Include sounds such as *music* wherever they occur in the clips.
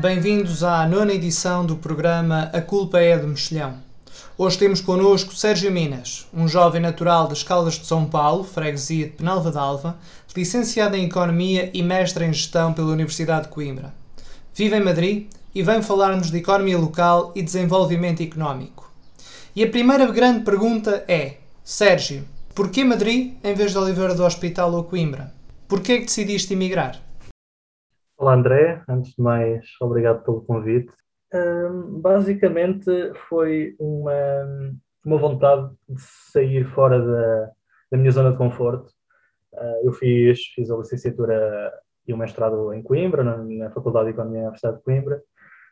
Bem-vindos à nona edição do programa A Culpa é do Mexilhão. Hoje temos connosco Sérgio Minas, um jovem natural das Caldas de São Paulo, freguesia de Penalva d'Alva, licenciado em Economia e mestre em Gestão pela Universidade de Coimbra. Vive em Madrid e vem falar-nos de economia local e desenvolvimento económico. E a primeira grande pergunta é: Sérgio, porquê Madrid em vez de Oliveira do Hospital ou Coimbra? Porquê é que decidiste emigrar? Olá André, antes de mais, obrigado pelo convite. Um, basicamente foi uma, uma vontade de sair fora da, da minha zona de conforto. Uh, eu fiz, fiz a licenciatura e o mestrado em Coimbra, na, na Faculdade de Economia da Universidade de Coimbra.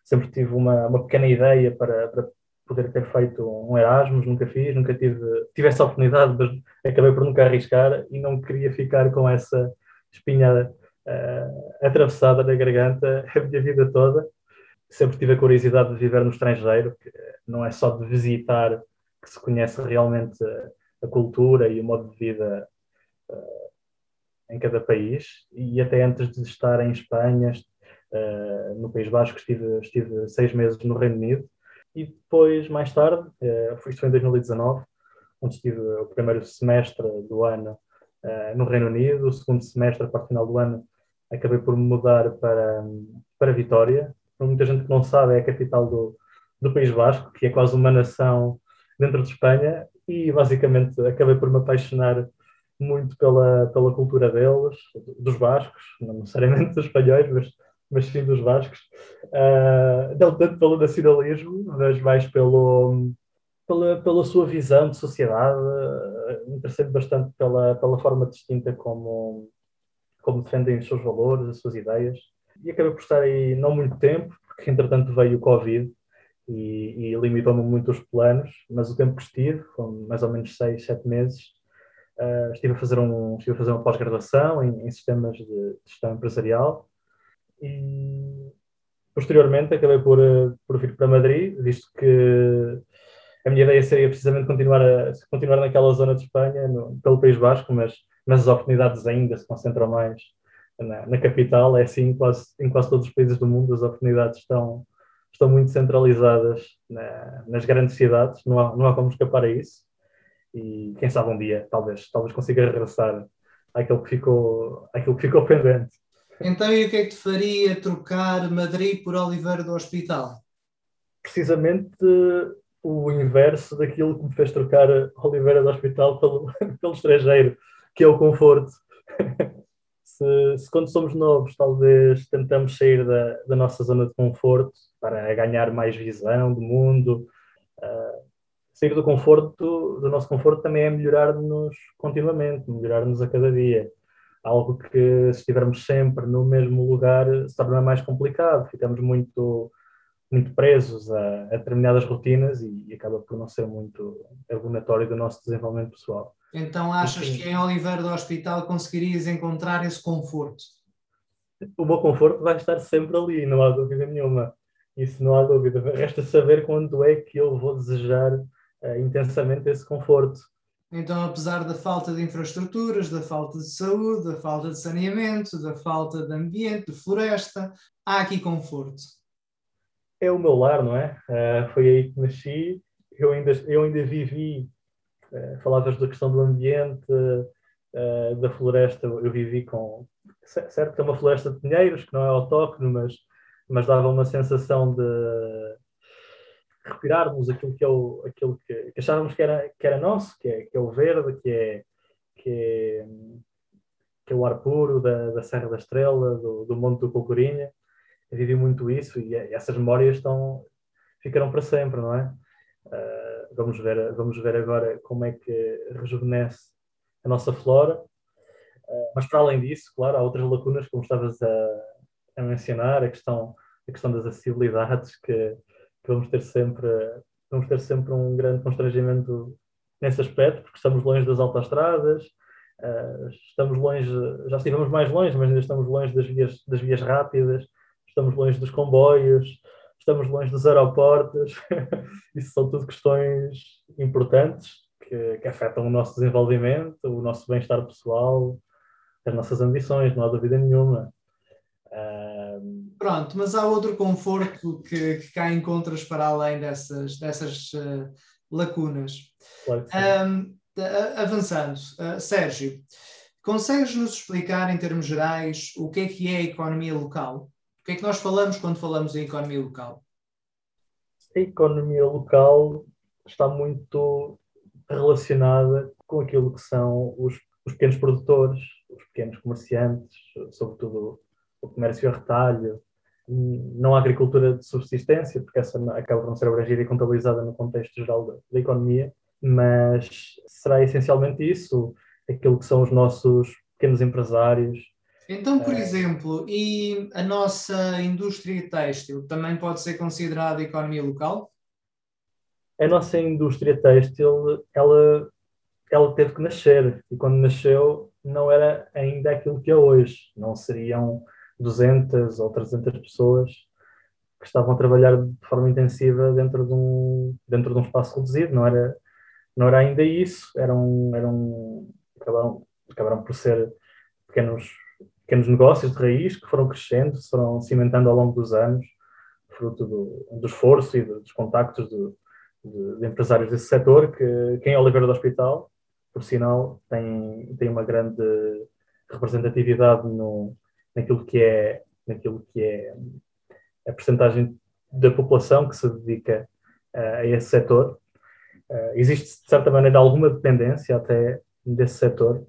Sempre tive uma, uma pequena ideia para, para poder ter feito um Erasmus, nunca fiz, nunca tive, tive essa oportunidade, mas acabei por nunca arriscar e não queria ficar com essa espinha uh, atravessada na garganta *laughs* a minha vida toda. Sempre tive a curiosidade de viver no estrangeiro, que não é só de visitar que se conhece realmente a cultura e o modo de vida uh, em cada país. E até antes de estar em Espanha, uh, no País Basco, estive, estive seis meses no Reino Unido. E depois, mais tarde, uh, isto foi em 2019, onde estive o primeiro semestre do ano no Reino Unido, o segundo semestre, a parte final do ano, acabei por mudar para, para Vitória. Para muita gente que não sabe, é a capital do, do País Basco, que é quase uma nação dentro de Espanha, e basicamente acabei por me apaixonar muito pela, pela cultura deles, dos bascos, não necessariamente dos espanhóis, mas, mas sim dos bascos. Uh, não tanto pelo nacionalismo, mas mais pelo, pela, pela sua visão de sociedade. Uh, Interessei-me bastante pela, pela forma distinta como, como defendem os seus valores, as suas ideias. E acabei por estar aí não muito tempo, porque entretanto veio o Covid e, e limitou-me muito os planos, mas o tempo que estive, foram mais ou menos seis, sete meses, uh, estive, a fazer um, estive a fazer uma pós-graduação em, em, sistemas de, gestão empresarial e posteriormente acabei por, por vir para Madrid, visto que a minha ideia seria precisamente continuar, a, continuar naquela zona de Espanha, no, pelo País Basco, mas mas as oportunidades ainda se concentram mais na, na, capital. É assim quase, em quase todos os países do mundo, as oportunidades estão, estão muito centralizadas na, nas grandes cidades, não há, não há como escapar a isso. E quem sabe um dia, talvez, talvez consiga regressar àquilo que ficou, àquilo que ficou pendente. Então, e o que é que te faria trocar Madrid por Oliveira do Hospital? Precisamente o inverso daquilo que me fez trocar Oliveira do Hospital pelo, *laughs* pelo estrangeiro que é o conforto. *laughs* se, se, quando somos novos, talvez tentamos sair da, da, nossa zona de conforto para ganhar mais visão do mundo, uh, sair do conforto, do nosso conforto também é melhorar-nos continuamente, melhorar-nos a cada dia. Algo que, se estivermos sempre no mesmo lugar, se torna mais complicado, ficamos muito muito presos a, a determinadas rotinas e, e, acaba por não ser muito abonatório do nosso desenvolvimento pessoal. Então achas que em Oliveira do Hospital conseguirias encontrar esse conforto? O meu conforto vai estar sempre ali, não há dúvida nenhuma. Isso não há dúvida. Resta saber quando é que eu vou desejar uh, intensamente esse conforto. Então, apesar da falta de infraestruturas, da falta de saúde, da falta de saneamento, da falta de ambiente, de floresta, há aqui conforto. É o meu lar, não é? Uh, foi aí que nasci. Eu ainda, eu ainda vivi falavas da questão do ambiente, uh, da floresta, eu vivi com. Certo que é uma floresta de pinheiros, que não é autóctone, mas, mas dava uma sensação de respirarmos aquilo que, é o, aquilo que, que achávamos que era, que era nosso, que é, que é o verde, que é, que é, que é o ar puro da, da Serra da Estrela, do, do Monte do Colcorinha. Eu vivi muito isso e essas memórias estão, ficaram para sempre, não é? Uh, vamos ver, vamos ver agora como é que rejuvenesce a nossa flora. Uh, mas para além disso, claro, há outras lacunas, como estavas a, a mencionar, a questão, a questão das acessibilidades, que, que, vamos ter sempre vamos ter sempre um grande constrangimento nesse aspecto, porque estamos longe das autoestradas, uh, estamos longe, já estivemos mais longe, mas ainda estamos longe das vias, das vias rápidas, estamos longe dos comboios, estamos longe dos aeroportos, *laughs* isso são tudo questões importantes que, que, afetam o nosso desenvolvimento, o nosso bem-estar pessoal, as nossas ambições, não há dúvida nenhuma. Um... Pronto, mas há outro conforto que, que cá encontras para além dessas, dessas uh, lacunas. Claro um, avançando, uh, Sérgio, consegues-nos explicar em termos gerais o que é que é a economia local? Que é que nós falamos quando falamos em economia local? A economia local está muito relacionada com aquilo que são os, os pequenos produtores, os pequenos comerciantes, sobretudo o comércio a retalho, não a agricultura de subsistência, porque essa acaba por não ser abrangida e contabilizada no contexto geral da, da, economia, mas será essencialmente isso, aquilo que são os nossos pequenos empresários. Então, por é... exemplo, e a nossa indústria têxtil também pode ser considerada economia local? A nossa indústria têxtil, ela, ela teve que nascer, e quando nasceu não era ainda aquilo que é hoje, não seriam 200 ou 300 pessoas que estavam a trabalhar de forma intensiva dentro de um, dentro de um espaço reduzido, não era, não era ainda isso, eram, eram, acabaram, acabaram por ser pequenos, pequenos negócios de raiz que foram crescendo, foram cimentando ao longo dos anos, fruto do, do esforço e dos contactos de, de, de, empresários desse setor, que, que em Oliveira do Hospital, por sinal, tem, tem uma grande representatividade no, naquilo que é, naquilo que é a percentagem da população que se dedica uh, a esse setor. Uh, existe, de certa maneira, alguma dependência até desse setor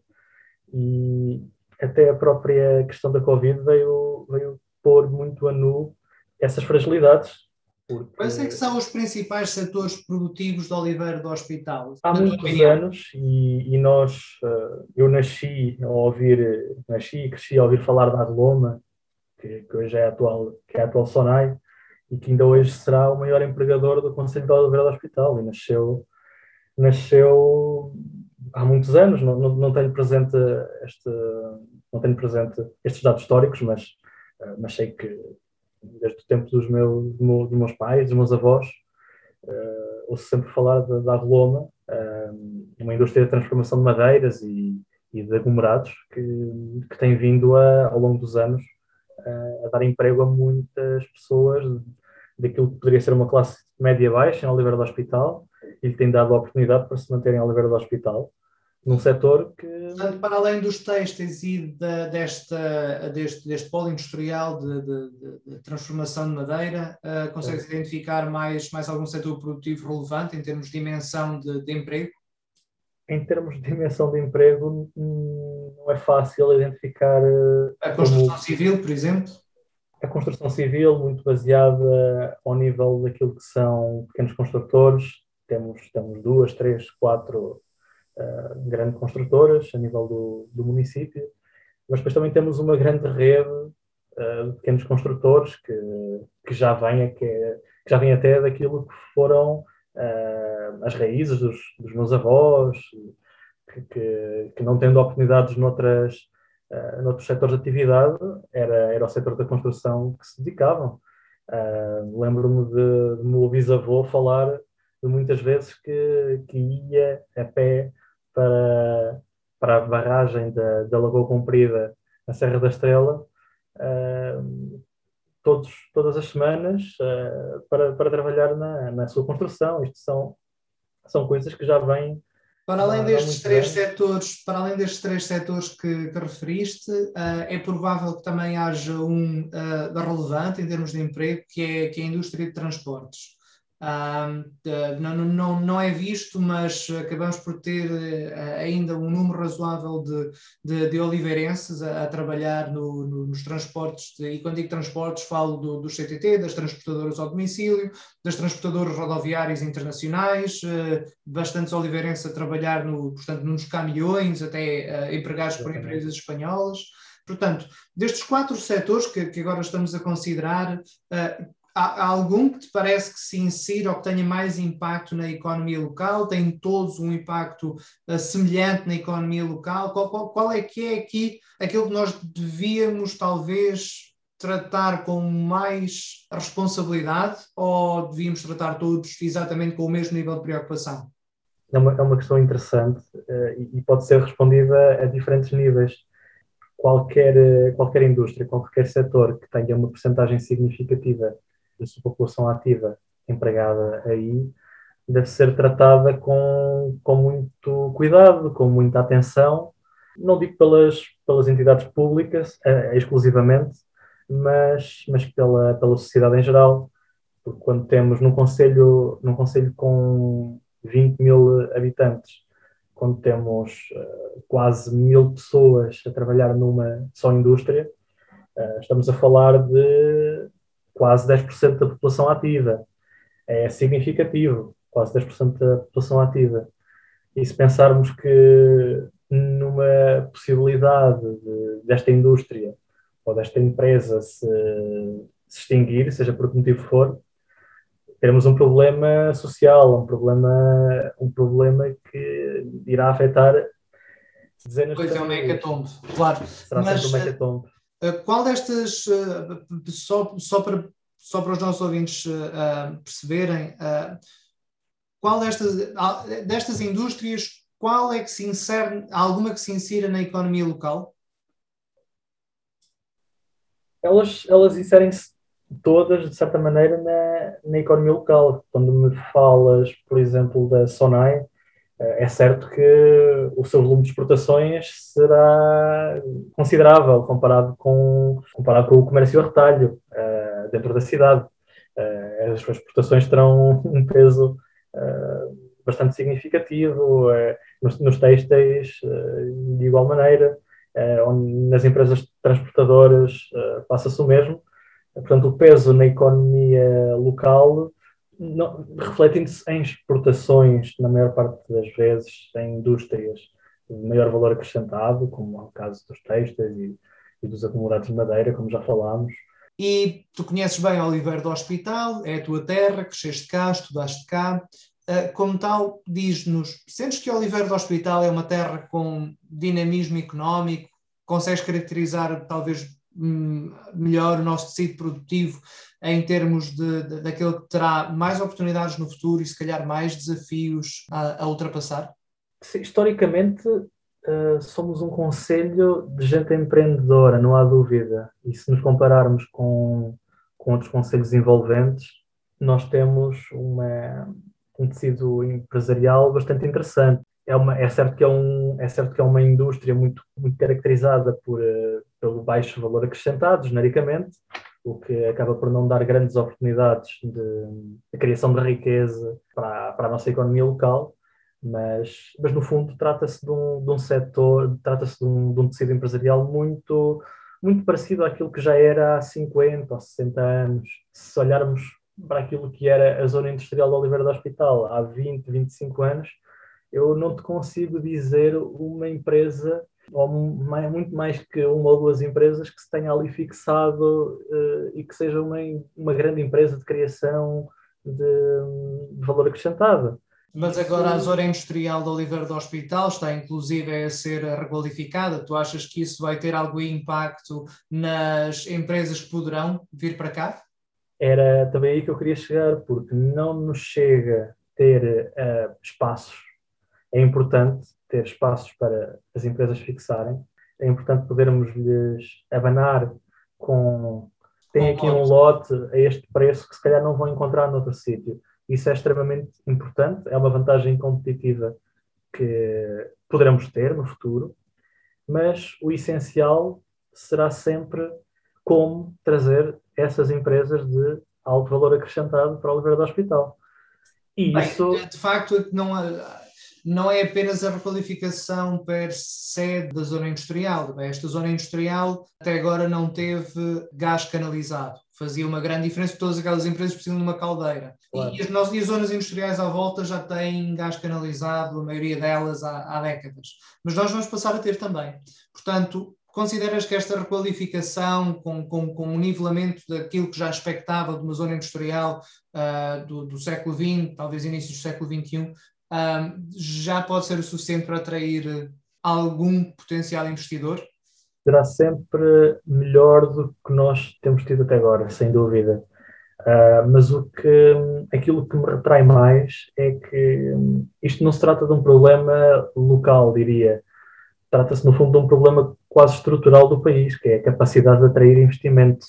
e até a própria questão da Covid veio, veio pôr muito a nu essas fragilidades porque... Quais é que são os principais setores produtivos de Oliveira do Hospital? Há muitos anos e, e, nós, eh, eu nasci a ouvir, nasci e cresci a ouvir falar da Agloma, que, que, hoje é a atual, que é a atual Sonai, e que ainda hoje será o maior empregador do Conselho de Oliveira do Hospital, e nasceu, nasceu há muitos anos, não, não, tenho presente este, não tenho presente estes dados históricos, mas, eh, mas sei que desde o tempo dos meus, dos meus pais, dos meus avós, uh, ouço sempre falar da, da uh, uma indústria de transformação de madeiras e, e de aglomerados que, que tem vindo a, ao longo dos anos uh, a dar emprego a muitas pessoas daquilo que poderia ser uma classe média-baixa em Oliveira do Hospital e lhe tem dado a oportunidade para se manterem em Oliveira do Hospital num setor que. Portanto, para além dos têxteis e de, desta, deste, deste polo industrial de, de, de transformação de madeira, uh, consegue-se é. identificar mais, mais algum setor produtivo relevante em termos de dimensão de, de emprego? Em termos de dimensão de emprego, não é fácil identificar. Eh, a construção como... civil, por exemplo? A construção civil, muito baseada ao nível daquilo que são pequenos construtores, temos, temos duas, três, quatro uh, grandes construtoras a nível do, do, município, mas depois também temos uma grande rede uh, de pequenos construtores que, que, já vem, que, que já vem até daquilo que foram uh, as raízes dos, dos meus avós, que, que, que, não tendo oportunidades noutras, uh, noutros setores de atividade, era, era o setor da construção que se dedicavam. Uh, Lembro-me de, de meu bisavô falar de muitas vezes que, que ia a pé para, para a barragem da, da Lagoa Comprida, na Serra da Estrela, uh, todos, todas as semanas uh, para, para trabalhar na, na sua construção. Isto são, são coisas que já vêm para além destes três bem. setores, para além destes três setores que, que referiste, uh, é provável que também haja um uh, relevante em termos de emprego, que é, que é a indústria de transportes. Não, não, não é visto, mas acabamos por ter uh, ainda um número razoável de, de, de oliveirenses a, a trabalhar no, no, nos transportes, de, e quando digo transportes falo do, do CTT, das transportadoras ao domicílio, das transportadoras rodoviárias internacionais, uh, bastantes oliveirenses a trabalhar no, portanto, nos caminhões, até uh, empregados por empresas espanholas. Portanto, destes quatro setores que, que agora estamos a considerar, uh, há, algum que te parece que se insira ou que tenha mais impacto na economia local? Tem todos um impacto uh, semelhante na economia local? Qual, qual, qual, é que é aqui aquilo que nós devíamos talvez tratar com mais responsabilidade ou devíamos tratar todos exatamente com o mesmo nível de preocupação? É uma, é uma questão interessante uh, e pode ser respondida a diferentes níveis. qualquer, qualquer indústria, qualquer setor que tenha uma porcentagem significativa da sua população ativa empregada aí, deve ser tratada com, com muito cuidado, com muita atenção, não digo pelas, pelas entidades públicas eh, exclusivamente, mas, mas pela, pela sociedade em geral, porque quando temos num conselho, num conselho com 20 mil habitantes, quando temos uh, quase mil pessoas a trabalhar numa só indústria, uh, estamos a falar de quase 10% da população ativa. É significativo, quase 10% da população ativa. E se pensarmos que numa possibilidade de, desta indústria ou desta empresa se, se extinguir, seja por que motivo for, teremos um problema social, um problema, um problema que irá afetar dezenas pois de Pois é, um hecatombe, claro. Será Mas, sempre um hecatombe. Eh, qual destas, eh, só, só, para, só para os nossos ouvintes uh, perceberem, qual destas, destas indústrias, qual é que se insere, alguma que se insira na economia local? Elas, elas inserem-se todas, de certa maneira, na, na economia local. Quando me falas, por exemplo, da Sonai, eh, é certo que o seu volume de exportações será considerável comparado com, comparado com o comércio a retalho uh, dentro da cidade. Uh, as suas exportações terão *laughs* um peso bastante significativo, nos, nos têxteis de igual maneira, nas empresas transportadoras passa-se o mesmo. Portanto, o peso na economia local refletindo-se em exportações, na maior parte das vezes, em indústrias de maior valor acrescentado, como é o caso dos textos e, e dos acumulados de madeira, como já falámos. E tu conheces bem Oliveira do Hospital, é a tua terra, cresceste cá, estudaste cá. Ah, como tal, diz-nos, sentes que Oliveira do Hospital é uma terra com dinamismo económico? Consegues caracterizar talvez melhor o nosso tecido produtivo em termos de, de, daquele que terá mais oportunidades no futuro e se calhar mais desafios a, a ultrapassar? Historicamente uh, somos um conselho de gente empreendedora, não há dúvida. E se nos compararmos com, com outros conselhos envolventes, nós temos uma, um tecido empresarial bastante interessante. É, uma, é, certo que é, um, é certo que é uma indústria muito, muito caracterizada por, uh, pelo baixo valor acrescentado, genericamente, o que acaba por não dar grandes oportunidades de, de criação de riqueza para, para a nossa economia local, mas, mas no fundo trata-se de um, de um setor, trata-se de, um, de um tecido empresarial muito, muito parecido àquilo que já era há 50 ou 60 anos. Se olharmos para aquilo que era a zona industrial do Oliveira do Hospital há 20, 25 anos, eu não te consigo dizer uma empresa ou mais, muito mais que uma ou duas empresas que se tenha ali fixado uh, e que seja uma, uma grande empresa de criação de, de valor acrescentado. Mas agora a zona industrial do Oliveira do Hospital está inclusive a ser requalificada. Tu achas que isso vai ter algum impacto nas empresas que poderão vir para cá? Era também aí que eu queria chegar, porque não nos chega ter uh, espaços. É importante ter espaços para as empresas fixarem. É importante podermos lhes abanar com tem aqui um lote a este preço que se calhar não vão encontrar noutro sítio. Isso é extremamente importante, é uma vantagem competitiva que poderemos ter no futuro, mas o essencial será sempre como trazer essas empresas de alto valor acrescentado para o Oliveira do Hospital. E Bem, isso... De facto, não há não é apenas a requalificação per se da zona industrial. Esta zona industrial até agora não teve gás canalizado. Fazia uma grande diferença, todas aquelas empresas precisam de uma caldeira. Claro. E, as, nossas, e as zonas industriais à volta já têm gás canalizado, a maioria delas há, há décadas. Mas nós vamos passar a ter também. Portanto, consideras que esta requalificação, com, com, com um nivelamento daquilo que já expectava de uma zona industrial uh, do, do, século XX, talvez início do século XXI, um, já pode ser o suficiente para atrair algum potencial investidor? Será sempre melhor do que nós temos tido até agora, sem dúvida. Uh, mas o que, aquilo que me retrai mais é que isto não se trata de um problema local, diria. trata-se, no fundo, de um problema quase estrutural do país, que é a capacidade de atrair investimento.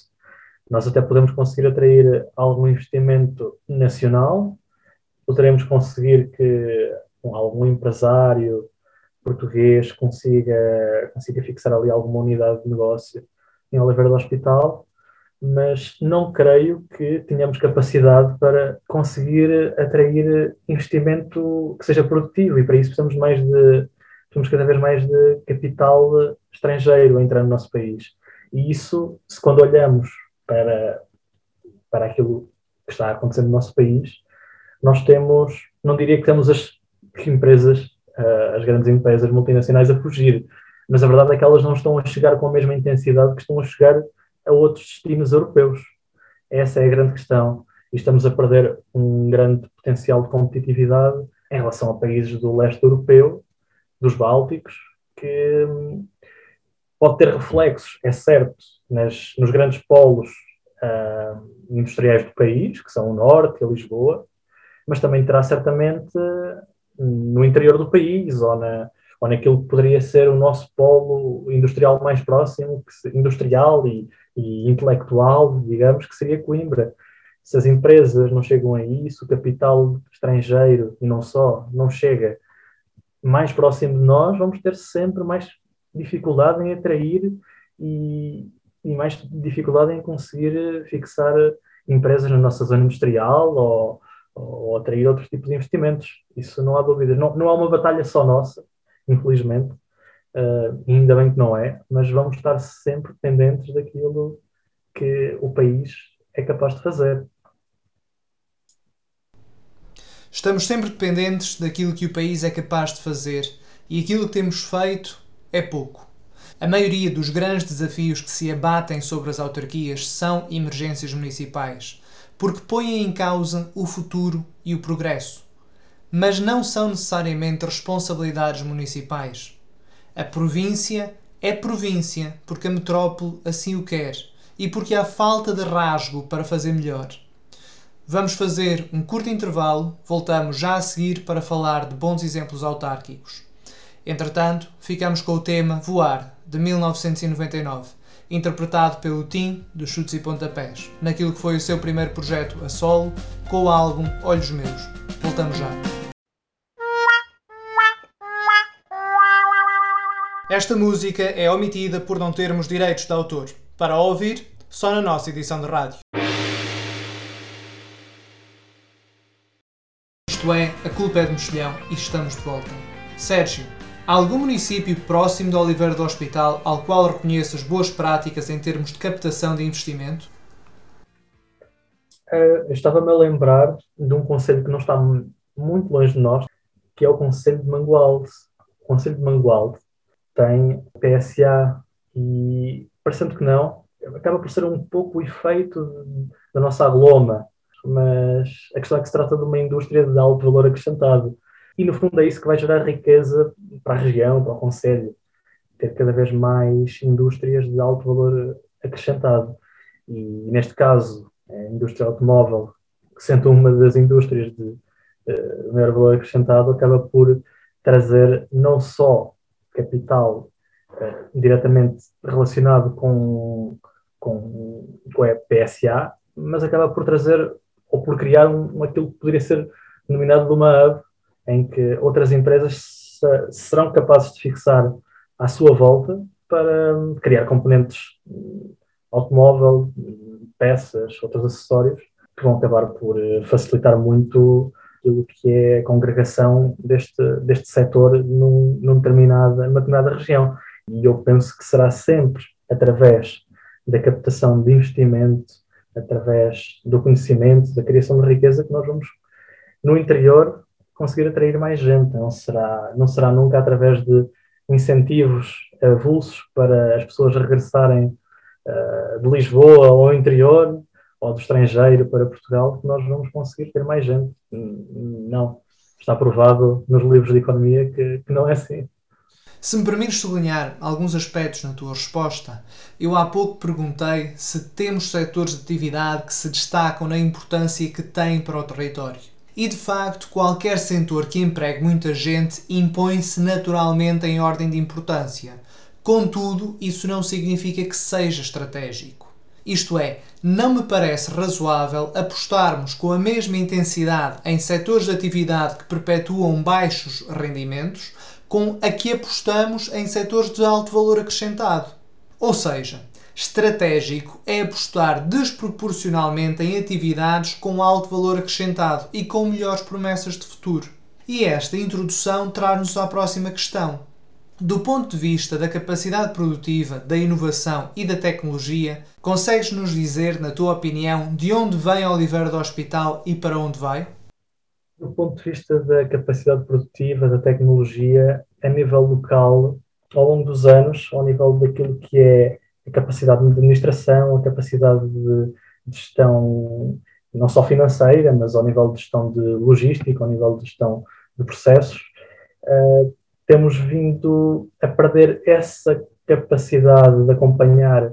Nós até podemos conseguir atrair algum investimento nacional, poderemos conseguir que algum empresário português consiga, consiga fixar ali alguma unidade de negócio em Oliveira do Hospital, mas não creio que tenhamos capacidade para conseguir atrair investimento que seja produtivo e para isso precisamos mais de precisamos cada vez mais de capital estrangeiro a entrar no nosso país. E isso, se quando olhamos para, para aquilo que está acontecendo no nosso país, nós temos, não diria que temos as empresas, uh, as grandes empresas multinacionais a fugir, mas a verdade é que elas não estão a chegar com a mesma intensidade que estão a chegar a outros destinos europeus. Essa é a grande questão. E estamos a perder um grande potencial de competitividade em relação a países do leste europeu, dos Bálticos, que hum, pode ter reflexos, é certo, nas, nos grandes polos uh, industriais do país, que são o Norte e Lisboa, mas também terá certamente no interior do país ou, na, ou naquilo que poderia ser o nosso polo industrial mais próximo, industrial e, e intelectual, digamos, que seria Coimbra. Se as empresas não chegam a isso, o capital estrangeiro, e não só, não chega mais próximo de nós, vamos ter sempre mais dificuldade em atrair e, e mais dificuldade em conseguir fixar empresas na nossa zona industrial ou, ou atrair outros tipos de investimentos. Isso não há dúvida. Não, não é uma batalha só nossa, infelizmente, uh, ainda bem que não é, mas vamos estar sempre pendentes daquilo que o país é capaz de fazer. Estamos sempre dependentes daquilo que o país é capaz de fazer e aquilo que temos feito é pouco. A maioria dos grandes desafios que se abatem sobre as autarquias são emergências municipais, porque põem em causa o futuro e o progresso. Mas não são necessariamente responsabilidades municipais. A província é província porque a metrópole assim o quer e porque há falta de rasgo para fazer melhor. Vamos fazer um curto intervalo, voltamos já a seguir para falar de bons exemplos autárquicos. Entretanto, ficamos com o tema Voar, de 1999 interpretado pelo Tim dos Chutes e Pontapés, naquilo que foi o seu primeiro projeto a solo, com o álbum Olhos Meus. Voltamos já. Esta música é omitida por não termos direitos de autor. Para ouvir, só na nossa edição de rádio. Isto é, a culpa é de Mexilhão e estamos de volta. Sérgio, algum município próximo de Oliveira do Hospital ao qual reconheças boas práticas em termos de captação de investimento? Uh, estava-me a lembrar de um conselho que não está muito longe de nós, que é o Conselho de Mangualde. O Conselho de Mangualde tem PSA e, parecendo que não, acaba por ser um pouco o efeito da nossa agloma, mas a questão é que se trata de uma indústria de alto valor acrescentado e no fundo é isso que vai gerar riqueza para a região, para o Conselho, ter cada vez mais indústrias de alto valor acrescentado. E neste caso, a indústria automóvel, que sendo uma das indústrias de uh, maior valor acrescentado, acaba por trazer não só capital uh, diretamente relacionado com, com, com a PSA, mas acaba por trazer ou por criar um, aquilo que poderia ser denominado de uma hub em que outras empresas serão capazes de fixar à sua volta para hum, criar componentes hum, automóvel, peças, outros acessórios, que vão acabar por eh, facilitar muito aquilo que é a congregação deste, deste setor num, num determinada, numa determinada região. E eu penso que será sempre através da captação de investimento, através do conhecimento, da criação de riqueza, que nós vamos, no interior, conseguir atrair mais gente. Não será, não será nunca através de incentivos avulsos para as pessoas regressarem uh, de Lisboa ao interior ou do estrangeiro para Portugal que nós vamos conseguir ter mais gente. Não. Está provado nos livros de economia que, que não é assim. Se me permites sublinhar alguns aspectos na tua resposta, eu há pouco perguntei se temos setores de atividade que se destacam na importância que têm para o território. E de facto, qualquer setor que empregue muita gente impõe-se naturalmente em ordem de importância. Contudo, isso não significa que seja estratégico. Isto é, não me parece razoável apostarmos com a mesma intensidade em setores de atividade que perpetuam baixos rendimentos com a que apostamos em setores de alto valor acrescentado. Ou seja, estratégico é apostar desproporcionalmente em atividades com alto valor acrescentado e com melhores promessas de futuro. E esta introdução traz-nos à próxima questão. Do ponto de vista da capacidade produtiva, da inovação e da tecnologia, consegues nos dizer, na tua opinião, de onde vem Oliveira do Hospital e para onde vai? Do ponto de vista da capacidade produtiva, da tecnologia, a nível local, ao longo dos anos, ao nível daquilo que é a capacidade de administração, a capacidade de gestão, não só financeira, mas ao nível de gestão de logística, ao nível de gestão de processos, uh, temos vindo a perder essa capacidade de acompanhar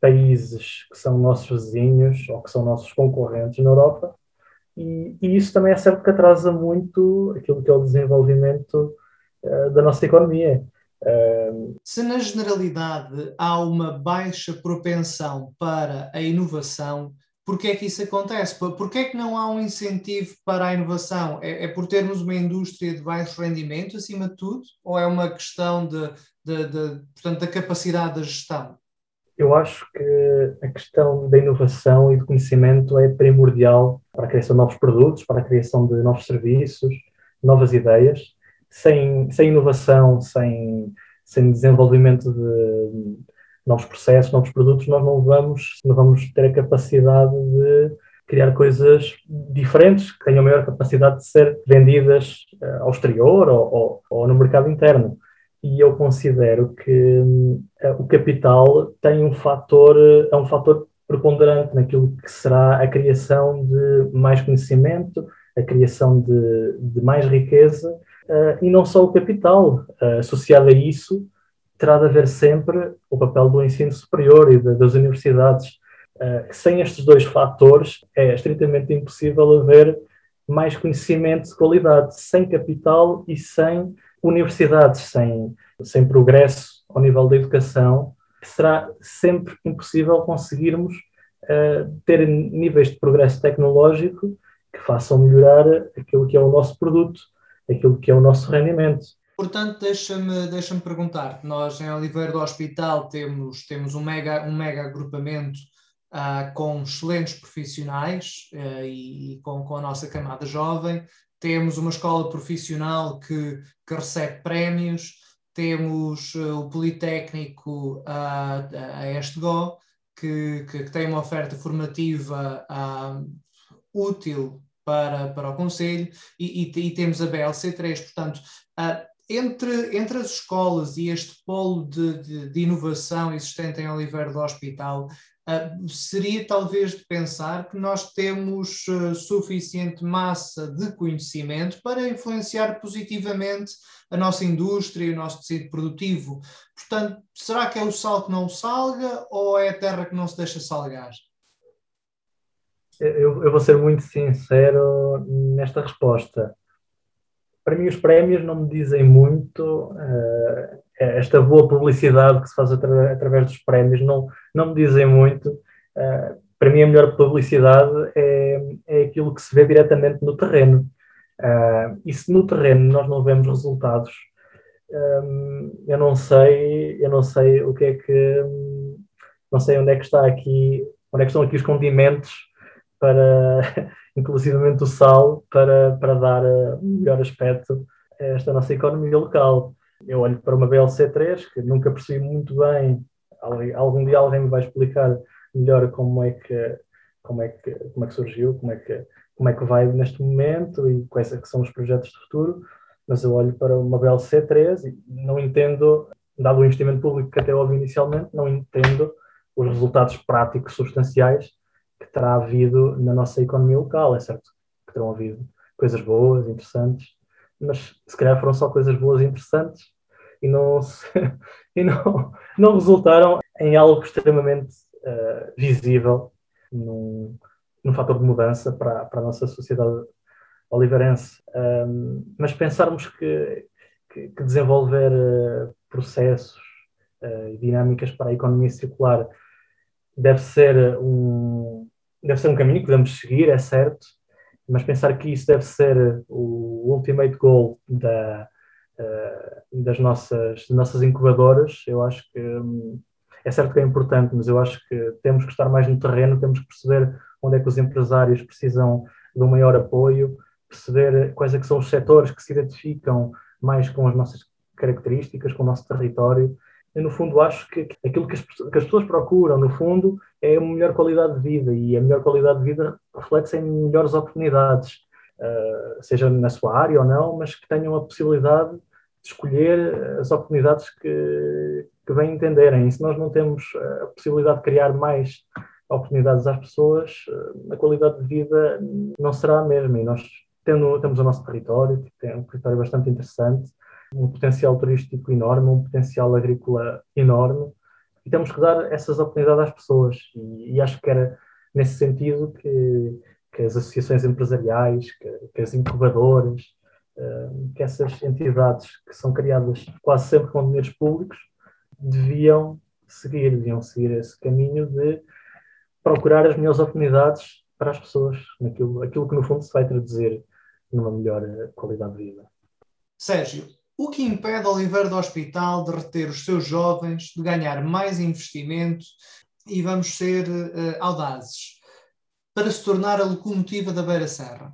países que são nossos vizinhos ou que são nossos concorrentes na Europa, e, e isso também é certo que atrasa muito aquilo que é o desenvolvimento uh, da nossa economia. Se na generalidade há uma baixa propensão para a inovação, Porquê é que isso acontece? Porquê é que não há um incentivo para a inovação? É, é, por termos uma indústria de baixo rendimento, acima de tudo? Ou é uma questão de, de, de, portanto, da capacidade da gestão? Eu acho que a questão da inovação e do conhecimento é primordial para a criação de novos produtos, para a criação de novos serviços, novas ideias. Sem, sem inovação, sem, sem desenvolvimento de novos processos, novos produtos, nós não vamos, não vamos ter a capacidade de criar coisas diferentes que tenham maior capacidade de ser vendidas uh, ao exterior ou, ou, ou, no mercado interno. E eu considero que uh, o capital tem um fator, uh, é um fator preponderante naquilo que será a criação de mais conhecimento, a criação de, de mais riqueza, e não só o capital. associado a isso, terá de haver sempre o papel do ensino superior e de, das universidades. Uh, sem estes dois fatores, é estritamente impossível haver mais conhecimento de qualidade, sem capital e sem universidades, sem, sem progresso ao nível da educação, será sempre impossível conseguirmos uh, ter níveis de progresso tecnológico que façam melhorar aquilo que é o nosso produto, aquilo que é o nosso rendimento. Portanto, deixa-me deixa perguntar. Nós em Oliveira do Hospital temos, temos um, mega, um mega agrupamento uh, com excelentes profissionais uh, e, e com, com a nossa camada jovem. Temos uma escola profissional que, que recebe prémios, temos uh, o Politécnico uh, a Estego, que, que, que, tem uma oferta formativa útil para, para o Conselho, e, e, e, temos a BLC3. Portanto, uh, entre, entre as escolas e este polo de, de, de inovação existente em Oliveira do Hospital, uh, seria talvez de pensar que nós temos uh, suficiente massa de conhecimento para influenciar positivamente a nossa indústria e o nosso tecido produtivo. Portanto, será que é o sal que não salga ou é a terra que não se deixa salgar? Eu, eu vou ser muito sincero nesta resposta para mim os prémios não me dizem muito. Uh, esta boa publicidade que se faz atra através dos prémios não, não me dizem muito. Uh, para mim a melhor publicidade é, é aquilo que se vê diretamente no terreno. Uh, e se no terreno nós não vemos resultados, um, eu não sei, eu não sei o que é que não sei onde é que está aqui, onde é que estão aqui os condimentos para *laughs* inclusivamente o sal, para, para dar uh, um melhor aspecto a esta nossa economia local. Eu olho para uma BLC3, que nunca percebi muito bem, algum dia alguém me vai explicar melhor como é que, como é que, como é que surgiu, como é que, como é que vai neste momento e quais é são os projetos de futuro, mas eu olho para uma BLC3 e não entendo, dado o investimento público que até houve inicialmente, não entendo os resultados práticos substanciais que terá havido na nossa economia local. É certo que terão havido coisas boas, interessantes, mas se calhar foram só coisas boas e interessantes e não, *laughs* e não, não resultaram em algo extremamente uh, visível num, num fator de mudança para, para a nossa sociedade oliveirense, um, mas pensarmos que, que, que desenvolver uh, processos uh, e dinâmicas para a economia circular deve ser um deve ser um caminho que devemos seguir, é certo, mas pensar que isso deve ser o ultimate goal da, uh, das nossas, nossas incubadoras, eu acho que um, é certo que é importante, mas eu acho que temos que estar mais no terreno, temos que perceber onde é que os empresários precisam de um maior apoio, perceber quais é que são os setores que se identificam mais com as nossas características, com o nosso território. Eu, no fundo, acho que aquilo que as, que as pessoas procuram, no fundo, é uma melhor qualidade de vida e a melhor qualidade de vida reflete-se em melhores oportunidades, uh, seja na sua área ou não, mas que tenham a possibilidade de escolher as oportunidades que, que bem entenderem. E se nós não temos a possibilidade de criar mais oportunidades às pessoas, uh, a qualidade de vida não será a mesma. E nós tendo, temos o nosso território, que tem um território bastante interessante, um potencial turístico enorme, um potencial agrícola enorme, e temos que dar essas oportunidades às pessoas. E, e acho que era nesse sentido que, que as associações empresariais, que, que as incubadoras, uh, que essas entidades que são criadas quase sempre com dinheiros públicos deviam seguir, deviam seguir esse caminho de procurar as melhores oportunidades para as pessoas, naquilo, aquilo que no fundo se vai traduzir numa melhor eh, qualidade de vida. Sérgio, o que impede Oliveira do Hospital de reter os seus jovens, de ganhar mais investimento e vamos ser uh, audazes, para se tornar a locomotiva da Beira Serra?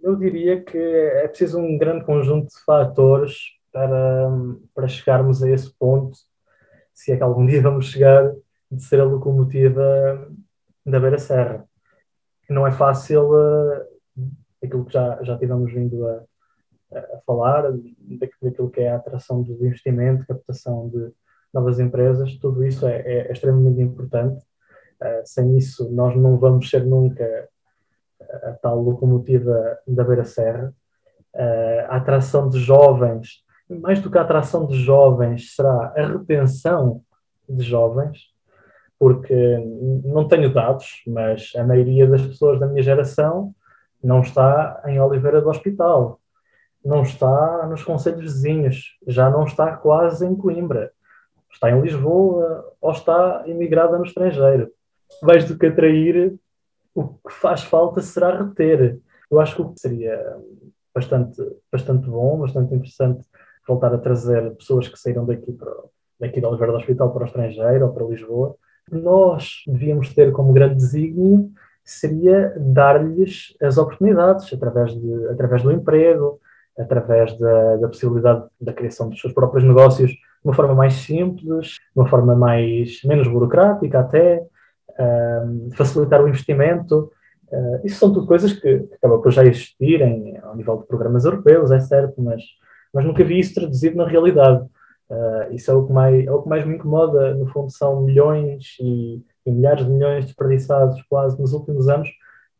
Eu diria que é preciso um grande conjunto de fatores para, para chegarmos a esse ponto, se é que algum dia vamos chegar, de ser a locomotiva da Beira Serra. Não é fácil uh, aquilo que já, já tivemos vindo a, a falar, daquilo que é a atração de investimento, captação de novas empresas, tudo isso é, é, é extremamente importante. Uh, sem isso, nós não vamos ser nunca a tal locomotiva da Beira Serra. Uh, a atração de jovens, mais do que a atração de jovens, será a retenção de jovens, porque não tenho dados, mas a maioria das pessoas da minha geração não está em Oliveira do Hospital, não está nos conselhos vizinhos, já não está quase em Coimbra, está em Lisboa ou está imigrada no estrangeiro. Mais do que atrair, o que faz falta será reter. Eu acho que o que seria bastante, bastante bom, bastante interessante voltar a trazer pessoas que saíram daqui, para, daqui de Oliveira do Hospital para o estrangeiro ou para Lisboa. Nós devíamos ter como grande desígnio seria dar-lhes as oportunidades através, de, através do emprego, através da, da, possibilidade da criação dos seus próprios negócios de uma forma mais simples, de uma forma mais, menos burocrática até, uh, facilitar o investimento. Uh, isso são tudo coisas que, que acabam por já existirem ao nível de programas europeus, é certo, mas, mas nunca vi isso traduzido na realidade. Uh, isso é o, que mais, é o que mais me incomoda, no fundo são milhões e e milhares de milhões desperdiçados quase nos últimos anos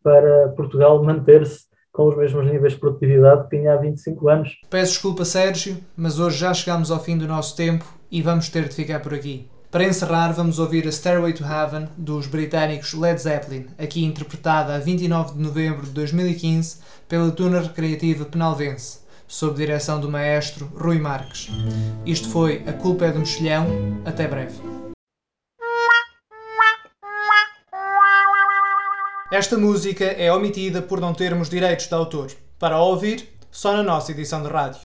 para Portugal manter-se com os mesmos níveis de produtividade que tinha há 25 anos. Peço desculpa, Sérgio, mas hoje já chegamos ao fim do nosso tempo e vamos ter de ficar por aqui. Para encerrar, vamos ouvir a Stairway to Heaven dos britânicos Led Zeppelin, aqui interpretada a 29 de novembro de 2015 pela Tuna Recreativa Penalvense, sob direção do maestro Rui Marques. Isto foi A Culpa é do Mexilhão. Até breve. Esta música é omitida por não termos direitos de autor. Para ouvir, só na nossa edição de rádio.